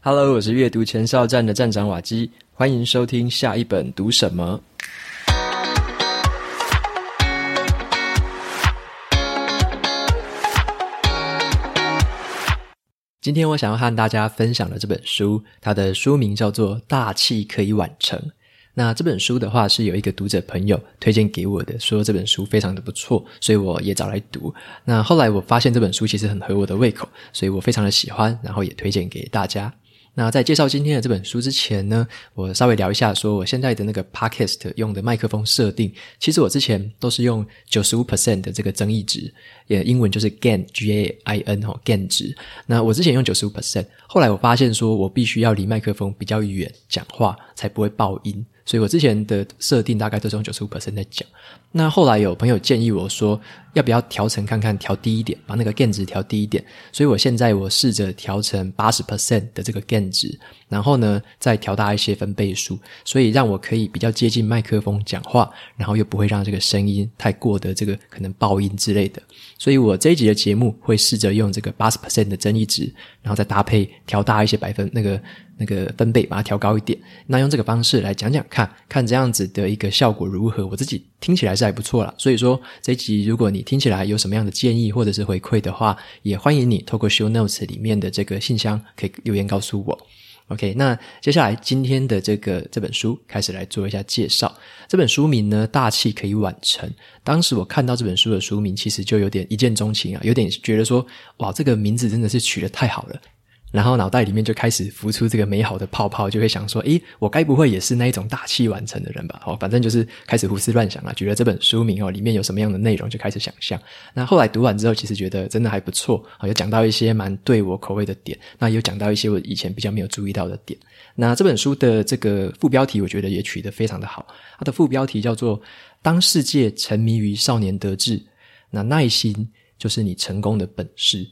Hello，我是阅读前哨站的站长瓦基，欢迎收听下一本读什么。今天我想要和大家分享的这本书，它的书名叫做《大器可以晚成》。那这本书的话，是有一个读者朋友推荐给我的，说这本书非常的不错，所以我也找来读。那后来我发现这本书其实很合我的胃口，所以我非常的喜欢，然后也推荐给大家。那在介绍今天的这本书之前呢，我稍微聊一下，说我现在的那个 podcast 用的麦克风设定，其实我之前都是用九十五 percent 的这个增益值，也英文就是 gain，G A I N 哦，gain 值。那我之前用九十五 percent，后来我发现说我必须要离麦克风比较远讲话，才不会爆音。所以我之前的设定大概都是用九十五 percent 在讲。那后来有朋友建议我说，要不要调成看看，调低一点，把那个 gain 值调低一点。所以我现在我试着调成八十 percent 的这个 gain 值，然后呢再调大一些分贝数，所以让我可以比较接近麦克风讲话，然后又不会让这个声音太过的这个可能爆音之类的。所以我这一集的节目会试着用这个八十 percent 的增益值，然后再搭配调大一些百分那个。那个分贝把它调高一点，那用这个方式来讲讲看，看这样子的一个效果如何？我自己听起来是还不错啦。所以说这一集如果你听起来有什么样的建议或者是回馈的话，也欢迎你透过 Show Notes 里面的这个信箱可以留言告诉我。OK，那接下来今天的这个这本书开始来做一下介绍。这本书名呢，大器可以晚成。当时我看到这本书的书名，其实就有点一见钟情啊，有点觉得说，哇，这个名字真的是取得太好了。然后脑袋里面就开始浮出这个美好的泡泡，就会想说：诶，我该不会也是那一种大器晚成的人吧？哦，反正就是开始胡思乱想了。觉得这本书名哦，里面有什么样的内容，就开始想象。那后来读完之后，其实觉得真的还不错啊，有讲到一些蛮对我口味的点，那有讲到一些我以前比较没有注意到的点。那这本书的这个副标题，我觉得也取得非常的好。它的副标题叫做“当世界沉迷于少年得志，那耐心就是你成功的本事”。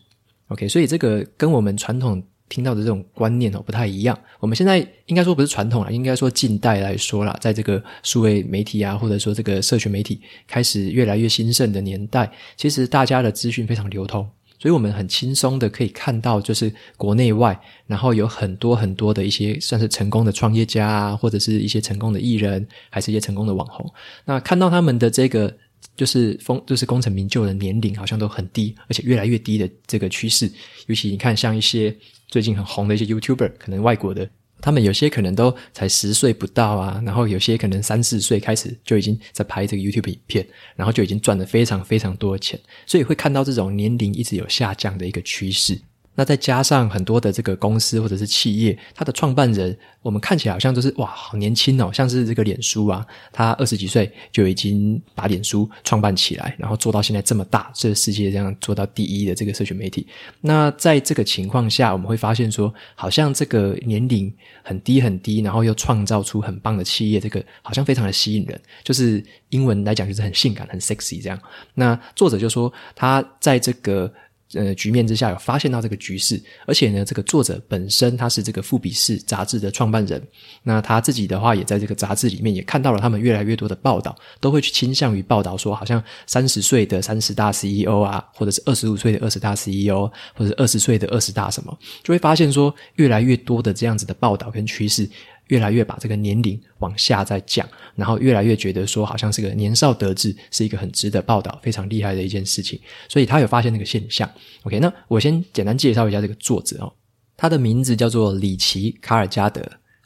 OK，所以这个跟我们传统听到的这种观念哦不太一样。我们现在应该说不是传统啦，应该说近代来说啦，在这个数位媒体啊，或者说这个社群媒体开始越来越兴盛的年代，其实大家的资讯非常流通，所以我们很轻松的可以看到，就是国内外，然后有很多很多的一些算是成功的创业家啊，或者是一些成功的艺人，还是一些成功的网红。那看到他们的这个。就是功，就是功成名就的年龄好像都很低，而且越来越低的这个趋势。尤其你看，像一些最近很红的一些 YouTuber，可能外国的，他们有些可能都才十岁不到啊，然后有些可能三四岁开始就已经在拍这个 YouTube 影片，然后就已经赚了非常非常多的钱，所以会看到这种年龄一直有下降的一个趋势。那再加上很多的这个公司或者是企业，它的创办人，我们看起来好像都是哇，好年轻哦，像是这个脸书啊，他二十几岁就已经把脸书创办起来，然后做到现在这么大，这个世界这样做到第一的这个社群媒体。那在这个情况下，我们会发现说，好像这个年龄很低很低，然后又创造出很棒的企业，这个好像非常的吸引人，就是英文来讲就是很性感、很 sexy 这样。那作者就说他在这个。呃，局面之下有发现到这个局势，而且呢，这个作者本身他是这个富比士杂志的创办人，那他自己的话也在这个杂志里面也看到了他们越来越多的报道，都会去倾向于报道说，好像三十岁的三十大 CEO 啊，或者是二十五岁的二十大 CEO，或者二十岁的二十大什么，就会发现说越来越多的这样子的报道跟趋势。越来越把这个年龄往下再降，然后越来越觉得说，好像是个年少得志，是一个很值得报道、非常厉害的一件事情。所以他有发现那个现象。OK，那我先简单介绍一下这个作者哦，他的名字叫做里奇·卡尔加德。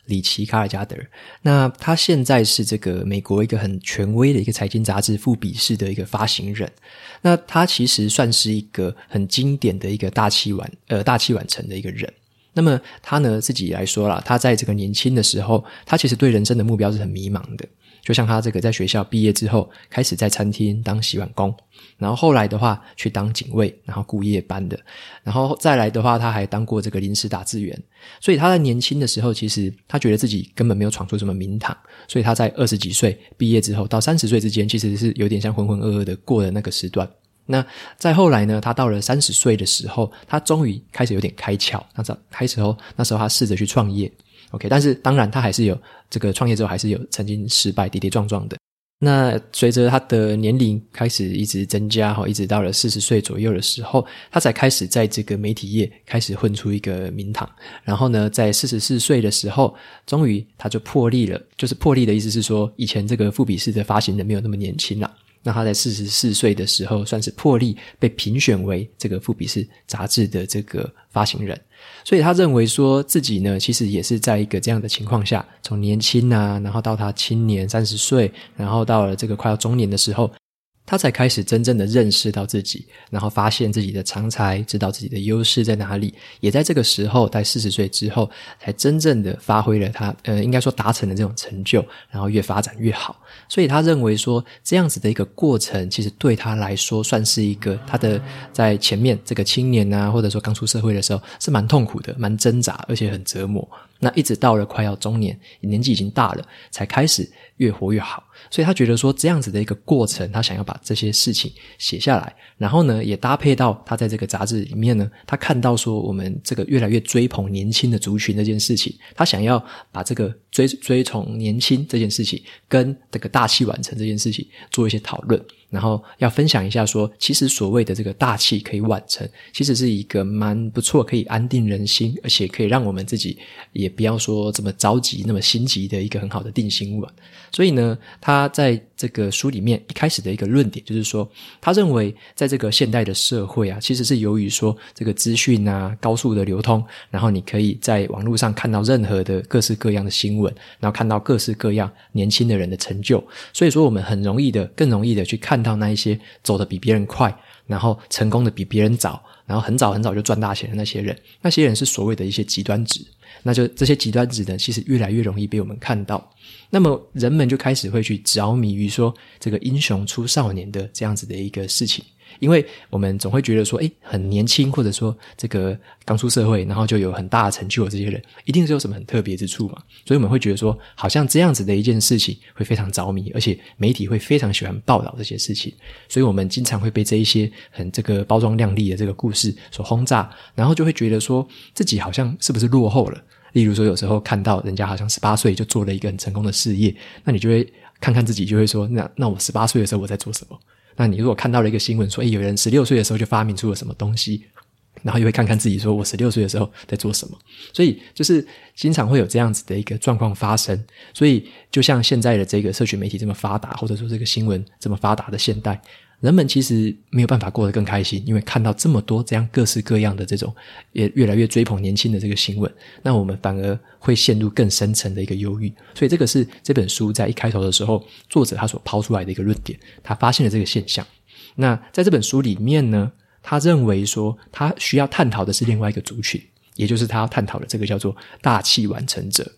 里奇·卡尔加德，那他现在是这个美国一个很权威的一个财经杂志《富比士》的一个发行人。那他其实算是一个很经典的一个大器晚呃大器晚成的一个人。那么他呢，自己来说啦，他在这个年轻的时候，他其实对人生的目标是很迷茫的。就像他这个在学校毕业之后，开始在餐厅当洗碗工，然后后来的话去当警卫，然后顾夜班的，然后再来的话，他还当过这个临时打字员。所以他在年轻的时候，其实他觉得自己根本没有闯出什么名堂。所以他在二十几岁毕业之后，到三十岁之间，其实是有点像浑浑噩噩的过了那个时段。那再后来呢，他到了三十岁的时候，他终于开始有点开窍。那这开始后，那时候他试着去创业，OK，但是当然他还是有这个创业之后还是有曾经失败，跌跌撞撞的。那随着他的年龄开始一直增加，哈，一直到了四十岁左右的时候，他才开始在这个媒体业开始混出一个名堂。然后呢，在四十四岁的时候，终于他就破例了。就是破例的意思是说，以前这个富比士的发行人没有那么年轻了。那他在四十四岁的时候，算是破例被评选为这个富比士杂志的这个发行人。所以他认为说自己呢，其实也是在一个这样的情况下，从年轻呐，然后到他青年三十岁，然后到了这个快要中年的时候。他才开始真正的认识到自己，然后发现自己的长才，知道自己的优势在哪里。也在这个时候，在四十岁之后，才真正的发挥了他，呃，应该说达成了这种成就，然后越发展越好。所以他认为说，这样子的一个过程，其实对他来说，算是一个他的在前面这个青年啊，或者说刚出社会的时候，是蛮痛苦的，蛮挣扎，而且很折磨。那一直到了快要中年，年纪已经大了，才开始越活越好。所以他觉得说，这样子的一个过程，他想要把这些事情写下来，然后呢，也搭配到他在这个杂志里面呢，他看到说我们这个越来越追捧年轻的族群这件事情，他想要把这个追追崇年轻这件事情跟这个大器晚成这件事情做一些讨论。然后要分享一下说，其实所谓的这个大器可以晚成，其实是一个蛮不错，可以安定人心，而且可以让我们自己也不要说这么着急、那么心急的一个很好的定心丸。所以呢，他在这个书里面一开始的一个论点就是说，他认为在这个现代的社会啊，其实是由于说这个资讯啊高速的流通，然后你可以在网络上看到任何的各式各样的新闻，然后看到各式各样年轻的人的成就，所以说我们很容易的、更容易的去看。到那一些走得比别人快，然后成功的比别人早，然后很早很早就赚大钱的那些人，那些人是所谓的一些极端值。那就这些极端值呢，其实越来越容易被我们看到。那么人们就开始会去着迷于说这个英雄出少年的这样子的一个事情。因为我们总会觉得说，诶，很年轻，或者说这个刚出社会，然后就有很大的成就的这些人，一定是有什么很特别之处嘛？所以我们会觉得说，好像这样子的一件事情会非常着迷，而且媒体会非常喜欢报道这些事情，所以我们经常会被这一些很这个包装亮丽的这个故事所轰炸，然后就会觉得说自己好像是不是落后了？例如说，有时候看到人家好像十八岁就做了一个很成功的事业，那你就会看看自己，就会说，那那我十八岁的时候我在做什么？那你如果看到了一个新闻说，诶，有人十六岁的时候就发明出了什么东西，然后又会看看自己说，我十六岁的时候在做什么？所以就是经常会有这样子的一个状况发生。所以就像现在的这个社群媒体这么发达，或者说这个新闻这么发达的现代。人们其实没有办法过得更开心，因为看到这么多这样各式各样的这种也越来越追捧年轻的这个新闻，那我们反而会陷入更深层的一个忧郁。所以这个是这本书在一开头的时候，作者他所抛出来的一个论点，他发现了这个现象。那在这本书里面呢，他认为说他需要探讨的是另外一个族群，也就是他要探讨的这个叫做大器晚成者。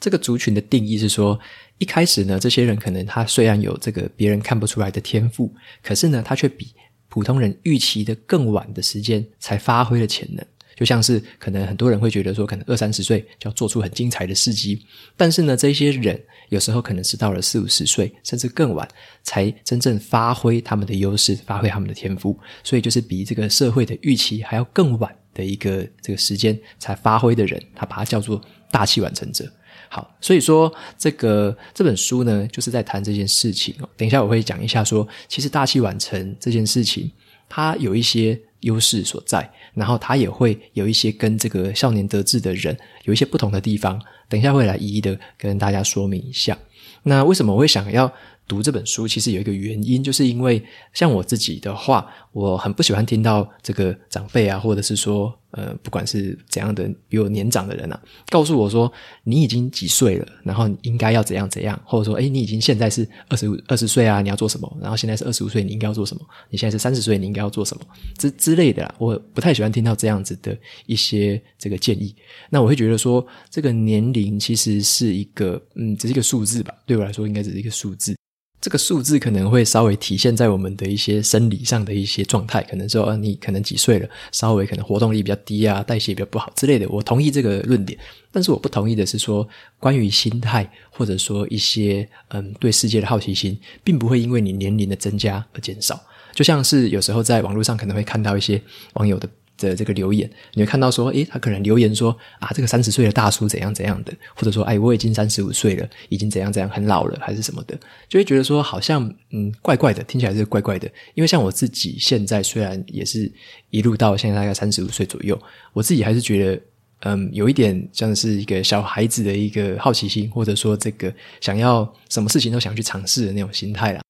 这个族群的定义是说，一开始呢，这些人可能他虽然有这个别人看不出来的天赋，可是呢，他却比普通人预期的更晚的时间才发挥了潜能。就像是可能很多人会觉得说，可能二三十岁就要做出很精彩的事迹，但是呢，这些人有时候可能是到了四五十岁，甚至更晚，才真正发挥他们的优势，发挥他们的天赋。所以，就是比这个社会的预期还要更晚的一个这个时间才发挥的人，他把它叫做大器晚成者。好，所以说这个这本书呢，就是在谈这件事情。等一下我会讲一下说，说其实大器晚成这件事情，它有一些优势所在，然后它也会有一些跟这个少年得志的人有一些不同的地方。等一下会来一一的跟大家说明一下。那为什么我会想要读这本书，其实有一个原因，就是因为像我自己的话，我很不喜欢听到这个长辈啊，或者是说，呃，不管是怎样的比我年长的人啊，告诉我说你已经几岁了，然后你应该要怎样怎样，或者说，哎，你已经现在是二十五二十岁啊，你要做什么？然后现在是二十五岁，你应该要做什么？你现在是三十岁，你应该要做什么？之之类的，我不太喜欢听到这样子的一些这个建议。那我会觉得说，这个年龄其实是一个，嗯，只是一个数字吧，对我来说应该只是一个数字。这个数字可能会稍微体现在我们的一些生理上的一些状态，可能说，啊，你可能几岁了，稍微可能活动力比较低啊，代谢比较不好之类的。我同意这个论点，但是我不同意的是说，关于心态或者说一些嗯对世界的好奇心，并不会因为你年龄的增加而减少。就像是有时候在网络上可能会看到一些网友的的这个留言，你会看到说，诶，他可能留言说啊，这个三十岁的大叔怎样怎样的，或者说，哎，我已经三十五岁了，已经怎样怎样很老了，还是什么的，就会觉得说好像嗯怪怪的，听起来是怪怪的。因为像我自己现在虽然也是一路到现在大概三十五岁左右，我自己还是觉得嗯有一点像是一个小孩子的一个好奇心，或者说这个想要什么事情都想去尝试的那种心态啦。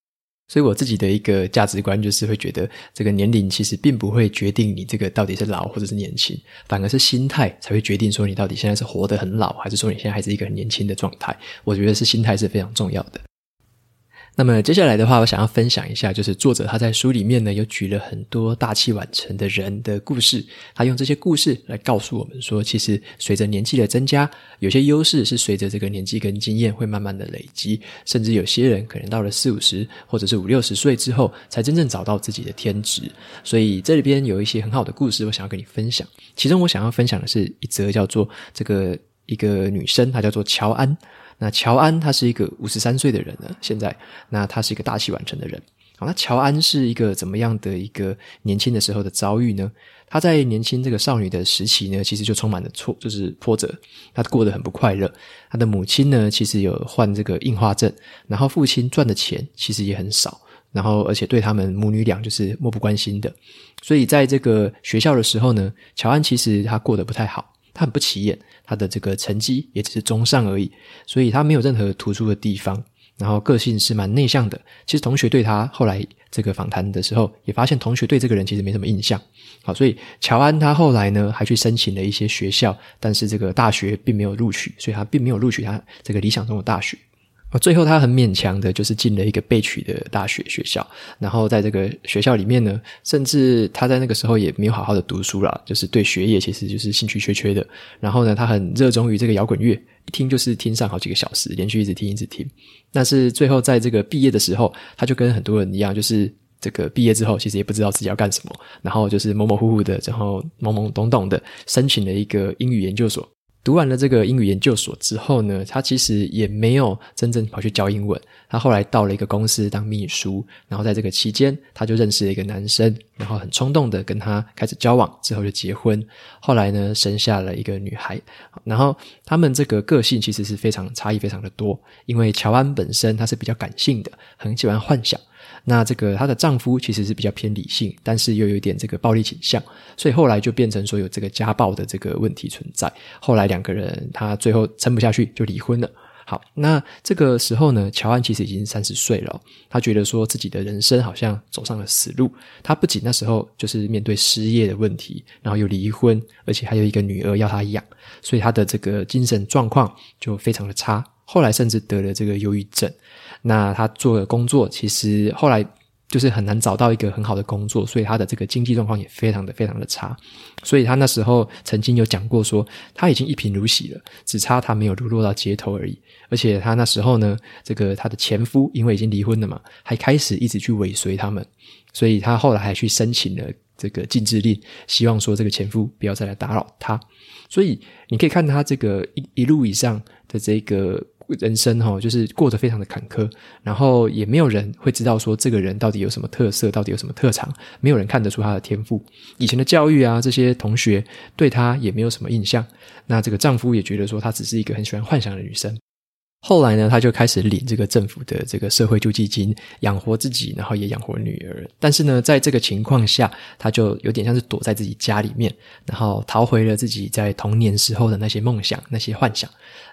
所以我自己的一个价值观就是会觉得，这个年龄其实并不会决定你这个到底是老或者是年轻，反而是心态才会决定说你到底现在是活得很老，还是说你现在还是一个很年轻的状态。我觉得是心态是非常重要的。那么接下来的话，我想要分享一下，就是作者他在书里面呢，有举了很多大器晚成的人的故事。他用这些故事来告诉我们说，其实随着年纪的增加，有些优势是随着这个年纪跟经验会慢慢的累积，甚至有些人可能到了四五十或者是五六十岁之后，才真正找到自己的天职。所以这里边有一些很好的故事，我想要跟你分享。其中我想要分享的是一则叫做这个一个女生，她叫做乔安。那乔安他是一个五十三岁的人了，现在，那他是一个大器晚成的人。好，那乔安是一个怎么样的一个年轻的时候的遭遇呢？他在年轻这个少女的时期呢，其实就充满了挫，就是波折，他过得很不快乐。他的母亲呢，其实有患这个硬化症，然后父亲赚的钱其实也很少，然后而且对他们母女俩就是漠不关心的。所以在这个学校的时候呢，乔安其实他过得不太好。他很不起眼，他的这个成绩也只是中上而已，所以他没有任何突出的地方。然后个性是蛮内向的。其实同学对他后来这个访谈的时候，也发现同学对这个人其实没什么印象。好，所以乔安他后来呢，还去申请了一些学校，但是这个大学并没有录取，所以他并没有录取他这个理想中的大学。最后他很勉强的，就是进了一个备取的大学学校。然后在这个学校里面呢，甚至他在那个时候也没有好好的读书啦，就是对学业其实就是兴趣缺缺的。然后呢，他很热衷于这个摇滚乐，一听就是听上好几个小时，连续一直听一直听。但是最后在这个毕业的时候，他就跟很多人一样，就是这个毕业之后其实也不知道自己要干什么，然后就是模模糊糊的，然后懵懵懂懂的申请了一个英语研究所。读完了这个英语研究所之后呢，他其实也没有真正跑去教英文。他后来到了一个公司当秘书，然后在这个期间，他就认识了一个男生，然后很冲动的跟他开始交往，之后就结婚。后来呢，生下了一个女孩。然后他们这个个性其实是非常差异非常的多，因为乔安本身她是比较感性的，很喜欢幻想。那这个她的丈夫其实是比较偏理性，但是又有一点这个暴力倾向，所以后来就变成说有这个家暴的这个问题存在。后来两个人他最后撑不下去就离婚了。好，那这个时候呢，乔安其实已经三十岁了，他觉得说自己的人生好像走上了死路。他不仅那时候就是面对失业的问题，然后又离婚，而且还有一个女儿要他养，所以他的这个精神状况就非常的差。后来甚至得了这个忧郁症。那他做的工作，其实后来就是很难找到一个很好的工作，所以他的这个经济状况也非常的非常的差。所以他那时候曾经有讲过说，他已经一贫如洗了，只差他没有流落到街头而已。而且他那时候呢，这个他的前夫因为已经离婚了嘛，还开始一直去尾随他们，所以他后来还去申请了这个禁制令，希望说这个前夫不要再来打扰他。所以你可以看他这个一一路以上的这个。人生哈，就是过得非常的坎坷，然后也没有人会知道说这个人到底有什么特色，到底有什么特长，没有人看得出他的天赋。以前的教育啊，这些同学对他也没有什么印象。那这个丈夫也觉得说，她只是一个很喜欢幻想的女生。后来呢，他就开始领这个政府的这个社会救济金，养活自己，然后也养活女儿。但是呢，在这个情况下，他就有点像是躲在自己家里面，然后逃回了自己在童年时候的那些梦想、那些幻想。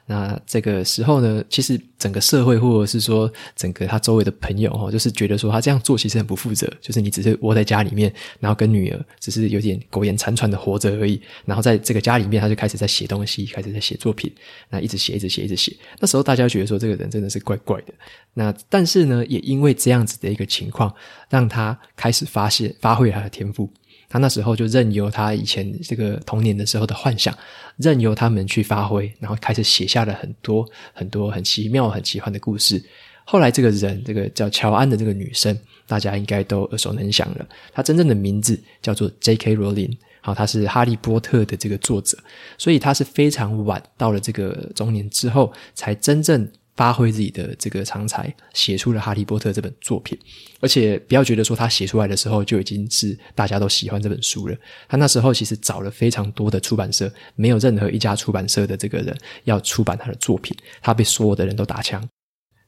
那这个时候呢，其实整个社会或者是说整个他周围的朋友哈，就是觉得说他这样做其实很不负责，就是你只是窝在家里面，然后跟女儿只是有点苟延残喘的活着而已。然后在这个家里面，他就开始在写东西，开始在写作品，那一直写，一直写，一直写。那时候大家觉得说这个人真的是怪怪的。那但是呢，也因为这样子的一个情况，让他开始发现发挥他的天赋。他那时候就任由他以前这个童年的时候的幻想，任由他们去发挥，然后开始写下了很多很多很奇妙、很奇幻的故事。后来这个人，这个叫乔安的这个女生，大家应该都耳熟能详了。她真正的名字叫做 J.K. Rowling，好，她是《哈利波特》的这个作者，所以她是非常晚到了这个中年之后，才真正发挥自己的这个长才，写出了《哈利波特》这本作品。而且不要觉得说他写出来的时候就已经是大家都喜欢这本书了。他那时候其实找了非常多的出版社，没有任何一家出版社的这个人要出版他的作品，他被所有的人都打枪。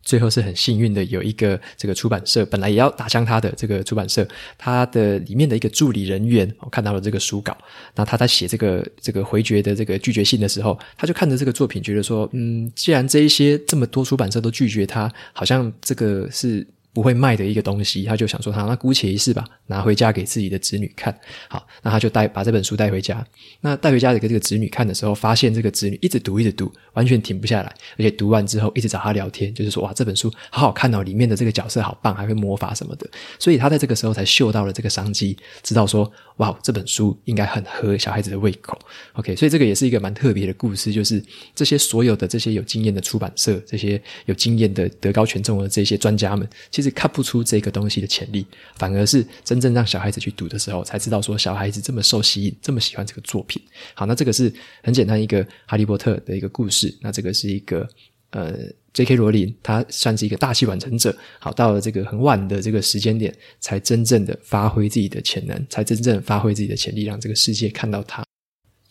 最后是很幸运的，有一个这个出版社本来也要打枪他的这个出版社，他的里面的一个助理人员，我看到了这个书稿，那他在写这个这个回绝的这个拒绝信的时候，他就看着这个作品，觉得说，嗯，既然这一些这么多出版社都拒绝他，好像这个是。不会卖的一个东西，他就想说：“他，那姑且一试吧，拿回家给自己的子女看。”好，那他就带把这本书带回家。那带回家给这个子女看的时候，发现这个子女一直读，一直读，完全停不下来，而且读完之后一直找他聊天，就是说：“哇，这本书好好看哦，里面的这个角色好棒，还会魔法什么的。”所以他在这个时候才嗅到了这个商机，知道说：“哇，这本书应该很合小孩子的胃口。”OK，所以这个也是一个蛮特别的故事，就是这些所有的这些有经验的出版社，这些有经验的德高权重的这些专家们。其实看不出这个东西的潜力，反而是真正让小孩子去读的时候，才知道说小孩子这么受吸引，这么喜欢这个作品。好，那这个是很简单一个哈利波特的一个故事。那这个是一个呃，J.K. 罗琳，他算是一个大器晚成者。好，到了这个很晚的这个时间点，才真正的发挥自己的潜能，才真正发挥自己的潜力，让这个世界看到他。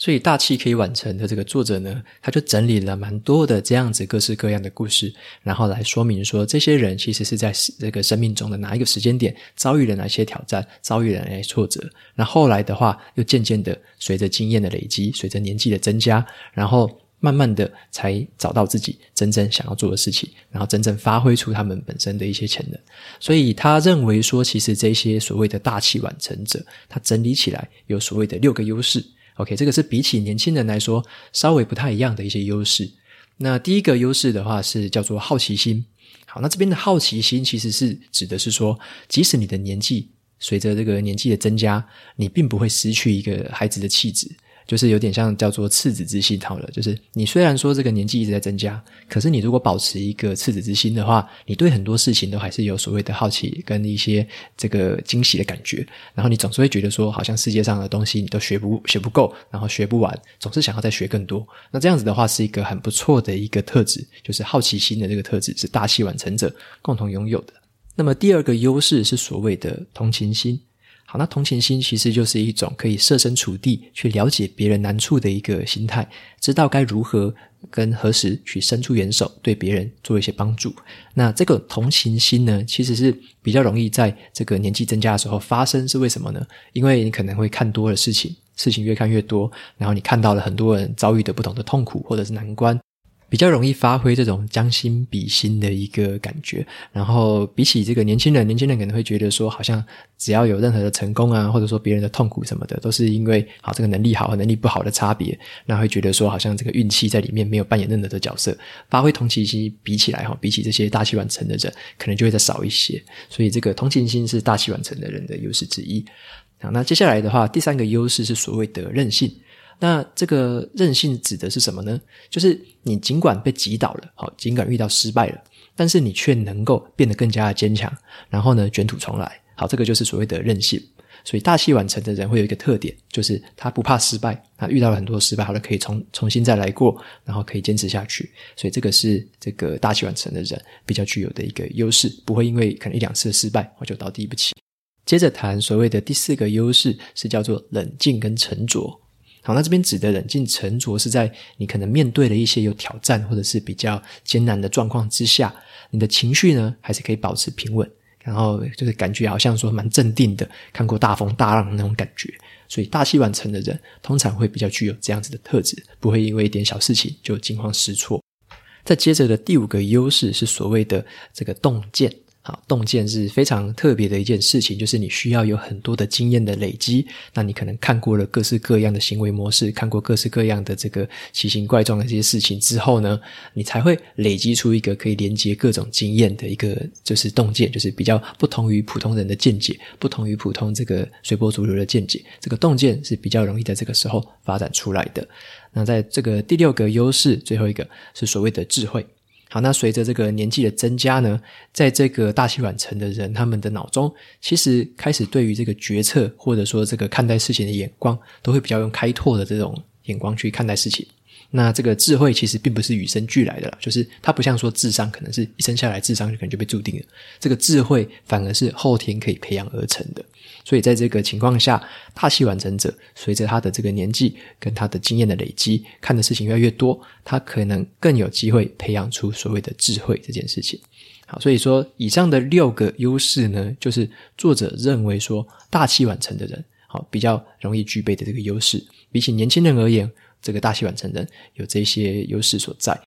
所以大器可以晚成的这个作者呢，他就整理了蛮多的这样子各式各样的故事，然后来说明说这些人其实是在这个生命中的哪一个时间点遭遇了哪些挑战，遭遇了哪些挫折。那后来的话，又渐渐的随着经验的累积，随着年纪的增加，然后慢慢的才找到自己真正想要做的事情，然后真正发挥出他们本身的一些潜能。所以他认为说，其实这些所谓的大器晚成者，他整理起来有所谓的六个优势。OK，这个是比起年轻人来说稍微不太一样的一些优势。那第一个优势的话是叫做好奇心。好，那这边的好奇心其实是指的是说，即使你的年纪随着这个年纪的增加，你并不会失去一个孩子的气质。就是有点像叫做赤子之心好了，就是你虽然说这个年纪一直在增加，可是你如果保持一个赤子之心的话，你对很多事情都还是有所谓的好奇跟一些这个惊喜的感觉，然后你总是会觉得说，好像世界上的东西你都学不学不够，然后学不完，总是想要再学更多。那这样子的话是一个很不错的一个特质，就是好奇心的这个特质是大器晚成者共同拥有的。那么第二个优势是所谓的同情心。好，那同情心其实就是一种可以设身处地去了解别人难处的一个心态，知道该如何跟何时去伸出援手，对别人做一些帮助。那这个同情心呢，其实是比较容易在这个年纪增加的时候发生，是为什么呢？因为你可能会看多了事情，事情越看越多，然后你看到了很多人遭遇的不同的痛苦或者是难关。比较容易发挥这种将心比心的一个感觉，然后比起这个年轻人，年轻人可能会觉得说，好像只要有任何的成功啊，或者说别人的痛苦什么的，都是因为好这个能力好和能力不好的差别，那会觉得说，好像这个运气在里面没有扮演任何的角色。发挥同情心比起来哈，比起这些大器晚成的人，可能就会再少一些。所以这个同情心是大器晚成的人的优势之一。好，那接下来的话，第三个优势是所谓的韧性。那这个韧性指的是什么呢？就是你尽管被击倒了，好，尽管遇到失败了，但是你却能够变得更加的坚强，然后呢，卷土重来。好，这个就是所谓的韧性。所以大器晚成的人会有一个特点，就是他不怕失败，他遇到了很多失败，好了，可以重重新再来过，然后可以坚持下去。所以这个是这个大器晚成的人比较具有的一个优势，不会因为可能一两次的失败，我就倒地不起。接着谈所谓的第四个优势，是叫做冷静跟沉着。好，那这边指的冷静沉着，是在你可能面对了一些有挑战或者是比较艰难的状况之下，你的情绪呢还是可以保持平稳，然后就是感觉好像说蛮镇定的，看过大风大浪的那种感觉。所以大器晚成的人通常会比较具有这样子的特质，不会因为一点小事情就惊慌失措。再接着的第五个优势是所谓的这个洞见。好，洞见是非常特别的一件事情，就是你需要有很多的经验的累积。那你可能看过了各式各样的行为模式，看过各式各样的这个奇形怪状的这些事情之后呢，你才会累积出一个可以连接各种经验的一个就是洞见，就是比较不同于普通人的见解，不同于普通这个随波逐流的见解。这个洞见是比较容易在这个时候发展出来的。那在这个第六个优势，最后一个是所谓的智慧。好，那随着这个年纪的增加呢，在这个大器晚成的人，他们的脑中其实开始对于这个决策或者说这个看待事情的眼光，都会比较用开拓的这种眼光去看待事情。那这个智慧其实并不是与生俱来的啦，就是它不像说智商，可能是一生下来智商就可能就被注定了。这个智慧反而是后天可以培养而成的。所以在这个情况下，大器晚成者随着他的这个年纪跟他的经验的累积，看的事情越来越多，他可能更有机会培养出所谓的智慧这件事情。好，所以说以上的六个优势呢，就是作者认为说大器晚成的人，好，比较容易具备的这个优势，比起年轻人而言。这个大器晚成人有这些优势所在。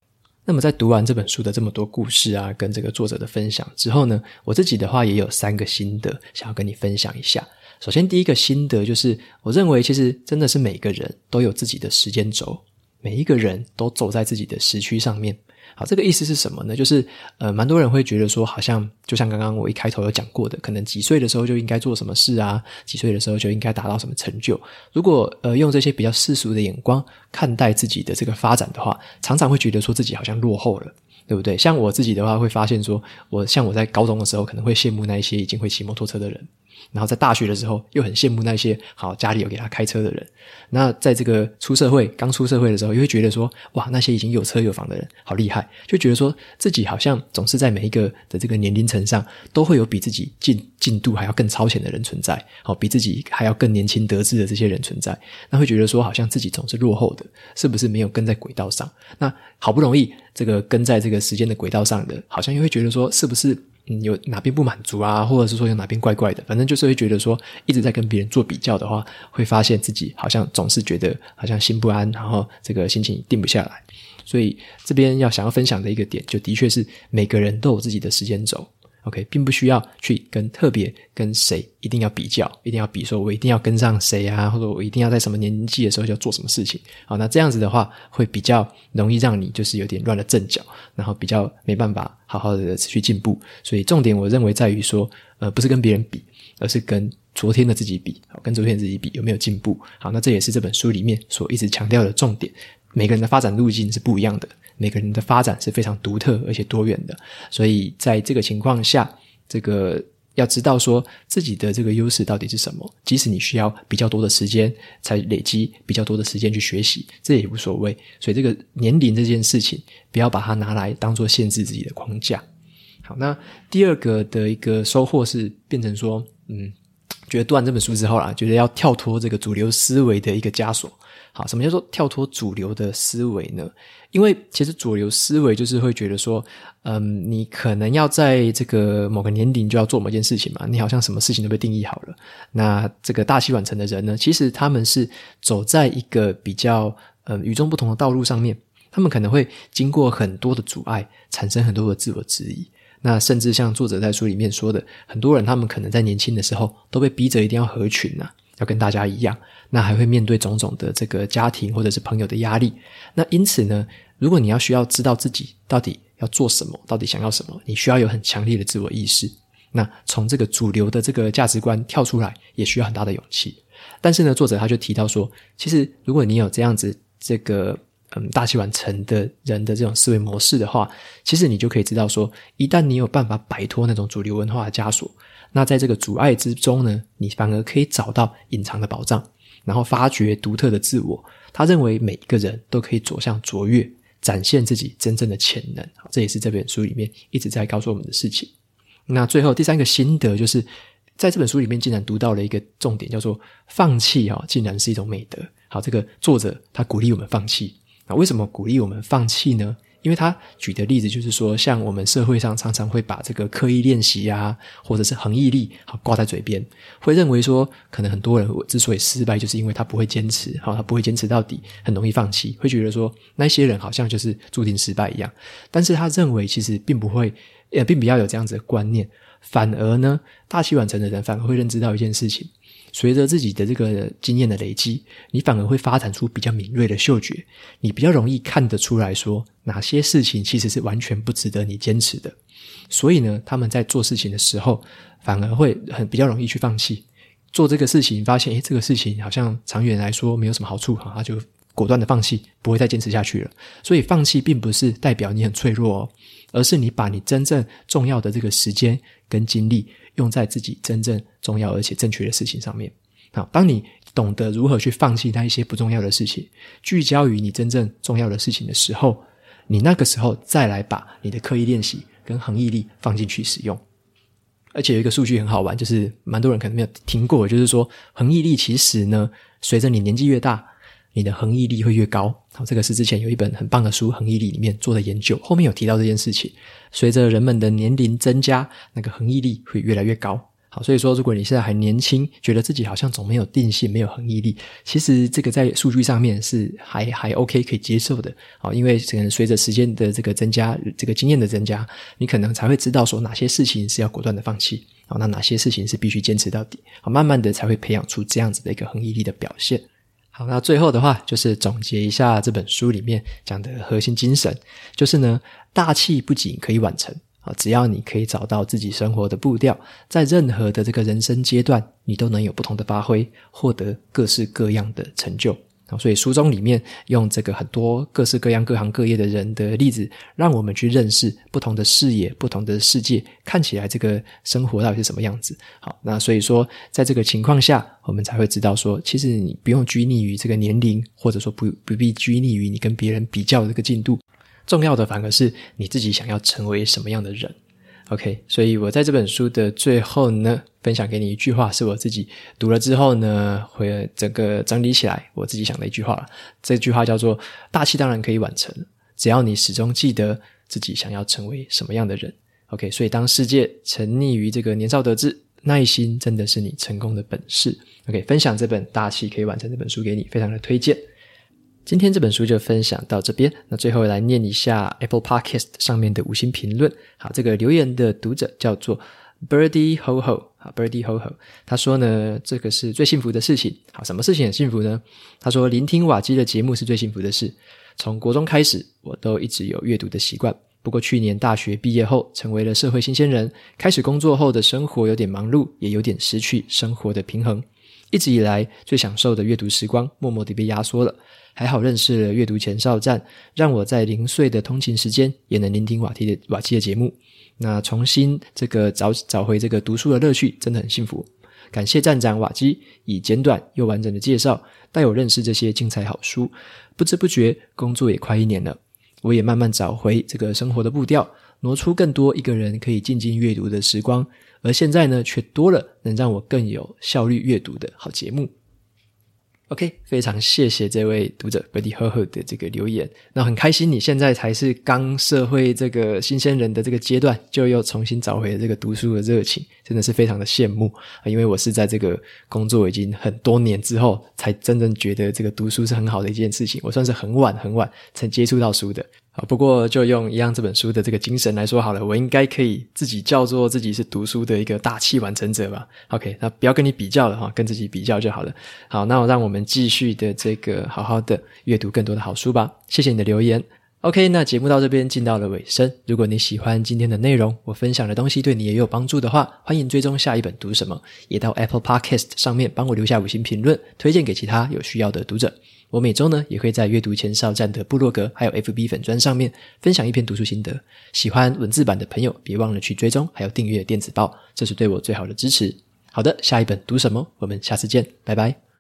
那么在读完这本书的这么多故事啊，跟这个作者的分享之后呢，我自己的话也有三个心得想要跟你分享一下。首先，第一个心得就是，我认为其实真的是每个人都有自己的时间轴，每一个人都走在自己的时区上面。好，这个意思是什么呢？就是呃，蛮多人会觉得说，好像就像刚刚我一开头有讲过的，可能几岁的时候就应该做什么事啊，几岁的时候就应该达到什么成就。如果呃用这些比较世俗的眼光看待自己的这个发展的话，常常会觉得说自己好像落后了，对不对？像我自己的话，会发现说，我像我在高中的时候，可能会羡慕那一些已经会骑摩托车的人。然后在大学的时候，又很羡慕那些好家里有给他开车的人。那在这个出社会，刚出社会的时候，又会觉得说，哇，那些已经有车有房的人好厉害，就觉得说自己好像总是在每一个的这个年龄层上，都会有比自己进进度还要更超前的人存在，好，比自己还要更年轻得志的这些人存在。那会觉得说，好像自己总是落后的，是不是没有跟在轨道上？那好不容易这个跟在这个时间的轨道上的，好像又会觉得说，是不是？有哪边不满足啊，或者是说有哪边怪怪的，反正就是会觉得说一直在跟别人做比较的话，会发现自己好像总是觉得好像心不安，然后这个心情定不下来。所以这边要想要分享的一个点，就的确是每个人都有自己的时间轴。OK，并不需要去跟特别跟谁一定要比较，一定要比说，我一定要跟上谁啊，或者我一定要在什么年纪的时候就要做什么事情。好，那这样子的话，会比较容易让你就是有点乱了阵脚，然后比较没办法好好的持续进步。所以重点我认为在于说，呃，不是跟别人比，而是跟昨天的自己比，跟昨天自己比有没有进步。好，那这也是这本书里面所一直强调的重点。每个人的发展路径是不一样的。每个人的发展是非常独特而且多元的，所以在这个情况下，这个要知道说自己的这个优势到底是什么。即使你需要比较多的时间才累积比较多的时间去学习，这也无所谓。所以这个年龄这件事情，不要把它拿来当做限制自己的框架。好，那第二个的一个收获是变成说，嗯，觉得读完这本书之后啦，觉得要跳脱这个主流思维的一个枷锁。好，什么叫做跳脱主流的思维呢？因为其实主流思维就是会觉得说，嗯，你可能要在这个某个年龄就要做某件事情嘛，你好像什么事情都被定义好了。那这个大器晚成的人呢，其实他们是走在一个比较嗯与众不同的道路上面，他们可能会经过很多的阻碍，产生很多的自我质疑。那甚至像作者在书里面说的，很多人他们可能在年轻的时候都被逼着一定要合群呐、要跟大家一样，那还会面对种种的这个家庭或者是朋友的压力。那因此呢，如果你要需要知道自己到底要做什么，到底想要什么，你需要有很强烈的自我意识。那从这个主流的这个价值观跳出来，也需要很大的勇气。但是呢，作者他就提到说，其实如果你有这样子这个嗯大器晚成的人的这种思维模式的话，其实你就可以知道说，一旦你有办法摆脱那种主流文化的枷锁。那在这个阻碍之中呢，你反而可以找到隐藏的宝藏，然后发掘独特的自我。他认为每一个人都可以走向卓越，展现自己真正的潜能。这也是这本书里面一直在告诉我们的事情。那最后第三个心得就是，在这本书里面竟然读到了一个重点，叫做放弃啊，竟然是一种美德。好，这个作者他鼓励我们放弃。那为什么鼓励我们放弃呢？因为他举的例子就是说，像我们社会上常常会把这个刻意练习啊，或者是恒毅力，好挂在嘴边，会认为说，可能很多人之所以失败，就是因为他不会坚持，好，他不会坚持到底，很容易放弃，会觉得说那些人好像就是注定失败一样。但是他认为其实并不会，也并不要有这样子的观念，反而呢，大器晚成的人反而会认知到一件事情。随着自己的这个经验的累积，你反而会发展出比较敏锐的嗅觉，你比较容易看得出来说哪些事情其实是完全不值得你坚持的。所以呢，他们在做事情的时候，反而会很比较容易去放弃做这个事情，发现诶，这个事情好像长远来说没有什么好处，哈，他就果断的放弃，不会再坚持下去了。所以放弃并不是代表你很脆弱哦，而是你把你真正重要的这个时间跟精力。用在自己真正重要而且正确的事情上面。好，当你懂得如何去放弃那一些不重要的事情，聚焦于你真正重要的事情的时候，你那个时候再来把你的刻意练习跟恒毅力放进去使用。而且有一个数据很好玩，就是蛮多人可能没有听过，就是说恒毅力其实呢，随着你年纪越大，你的恒毅力会越高。好，这个是之前有一本很棒的书《恒毅力》里面做的研究，后面有提到这件事情。随着人们的年龄增加，那个恒毅力会越来越高。好，所以说，如果你现在还年轻，觉得自己好像总没有定性，没有恒毅力，其实这个在数据上面是还还 OK 可以接受的。好，因为可能随着时间的这个增加，这个经验的增加，你可能才会知道说哪些事情是要果断的放弃，好，那哪些事情是必须坚持到底。好，慢慢的才会培养出这样子的一个恒毅力的表现。好，那最后的话就是总结一下这本书里面讲的核心精神，就是呢，大器不仅可以完成。啊，只要你可以找到自己生活的步调，在任何的这个人生阶段，你都能有不同的发挥，获得各式各样的成就。所以书中里面用这个很多各式各样各行各业的人的例子，让我们去认识不同的视野、不同的世界，看起来这个生活到底是什么样子。好，那所以说，在这个情况下，我们才会知道说，其实你不用拘泥于这个年龄，或者说不不必拘泥于你跟别人比较的这个进度。重要的反而是你自己想要成为什么样的人，OK？所以我在这本书的最后呢，分享给你一句话，是我自己读了之后呢，会整个整理起来我自己想的一句话了。这句话叫做“大器当然可以晚成，只要你始终记得自己想要成为什么样的人。”OK？所以当世界沉溺于这个年少得志，耐心真的是你成功的本事。OK？分享这本《大器可以晚成》这本书给你，非常的推荐。今天这本书就分享到这边，那最后来念一下 Apple Podcast 上面的五星评论。好，这个留言的读者叫做 Birdy Ho Ho，好，Birdy Ho Ho，他说呢，这个是最幸福的事情。好，什么事情很幸福呢？他说，聆听瓦基的节目是最幸福的事。从国中开始，我都一直有阅读的习惯。不过去年大学毕业后，成为了社会新鲜人，开始工作后的生活有点忙碌，也有点失去生活的平衡。一直以来最享受的阅读时光，默默地被压缩了。还好认识了阅读前哨站，让我在零碎的通勤时间也能聆听瓦基的瓦基的节目。那重新这个找找回这个读书的乐趣，真的很幸福。感谢站长瓦基以简短又完整的介绍，带我认识这些精彩好书。不知不觉工作也快一年了，我也慢慢找回这个生活的步调，挪出更多一个人可以静静阅读的时光。而现在呢，却多了能让我更有效率阅读的好节目。OK，非常谢谢这位读者 Buddy 呵呵的这个留言。那很开心，你现在才是刚社会这个新鲜人的这个阶段，就又重新找回了这个读书的热情，真的是非常的羡慕啊！因为我是在这个工作已经很多年之后，才真正觉得这个读书是很好的一件事情。我算是很晚很晚才接触到书的。好，不过就用一样这本书的这个精神来说好了，我应该可以自己叫做自己是读书的一个大器晚成者吧？OK，那不要跟你比较了哈，跟自己比较就好了。好，那我让我们继续的这个好好的阅读更多的好书吧。谢谢你的留言。OK，那节目到这边进到了尾声。如果你喜欢今天的内容，我分享的东西对你也有帮助的话，欢迎追踪下一本读什么，也到 Apple Podcast 上面帮我留下五星评论，推荐给其他有需要的读者。我每周呢也会在阅读前哨站的部落格还有 FB 粉砖上面分享一篇读书心得。喜欢文字版的朋友，别忘了去追踪还有订阅电子报，这是对我最好的支持。好的，下一本读什么？我们下次见，拜拜。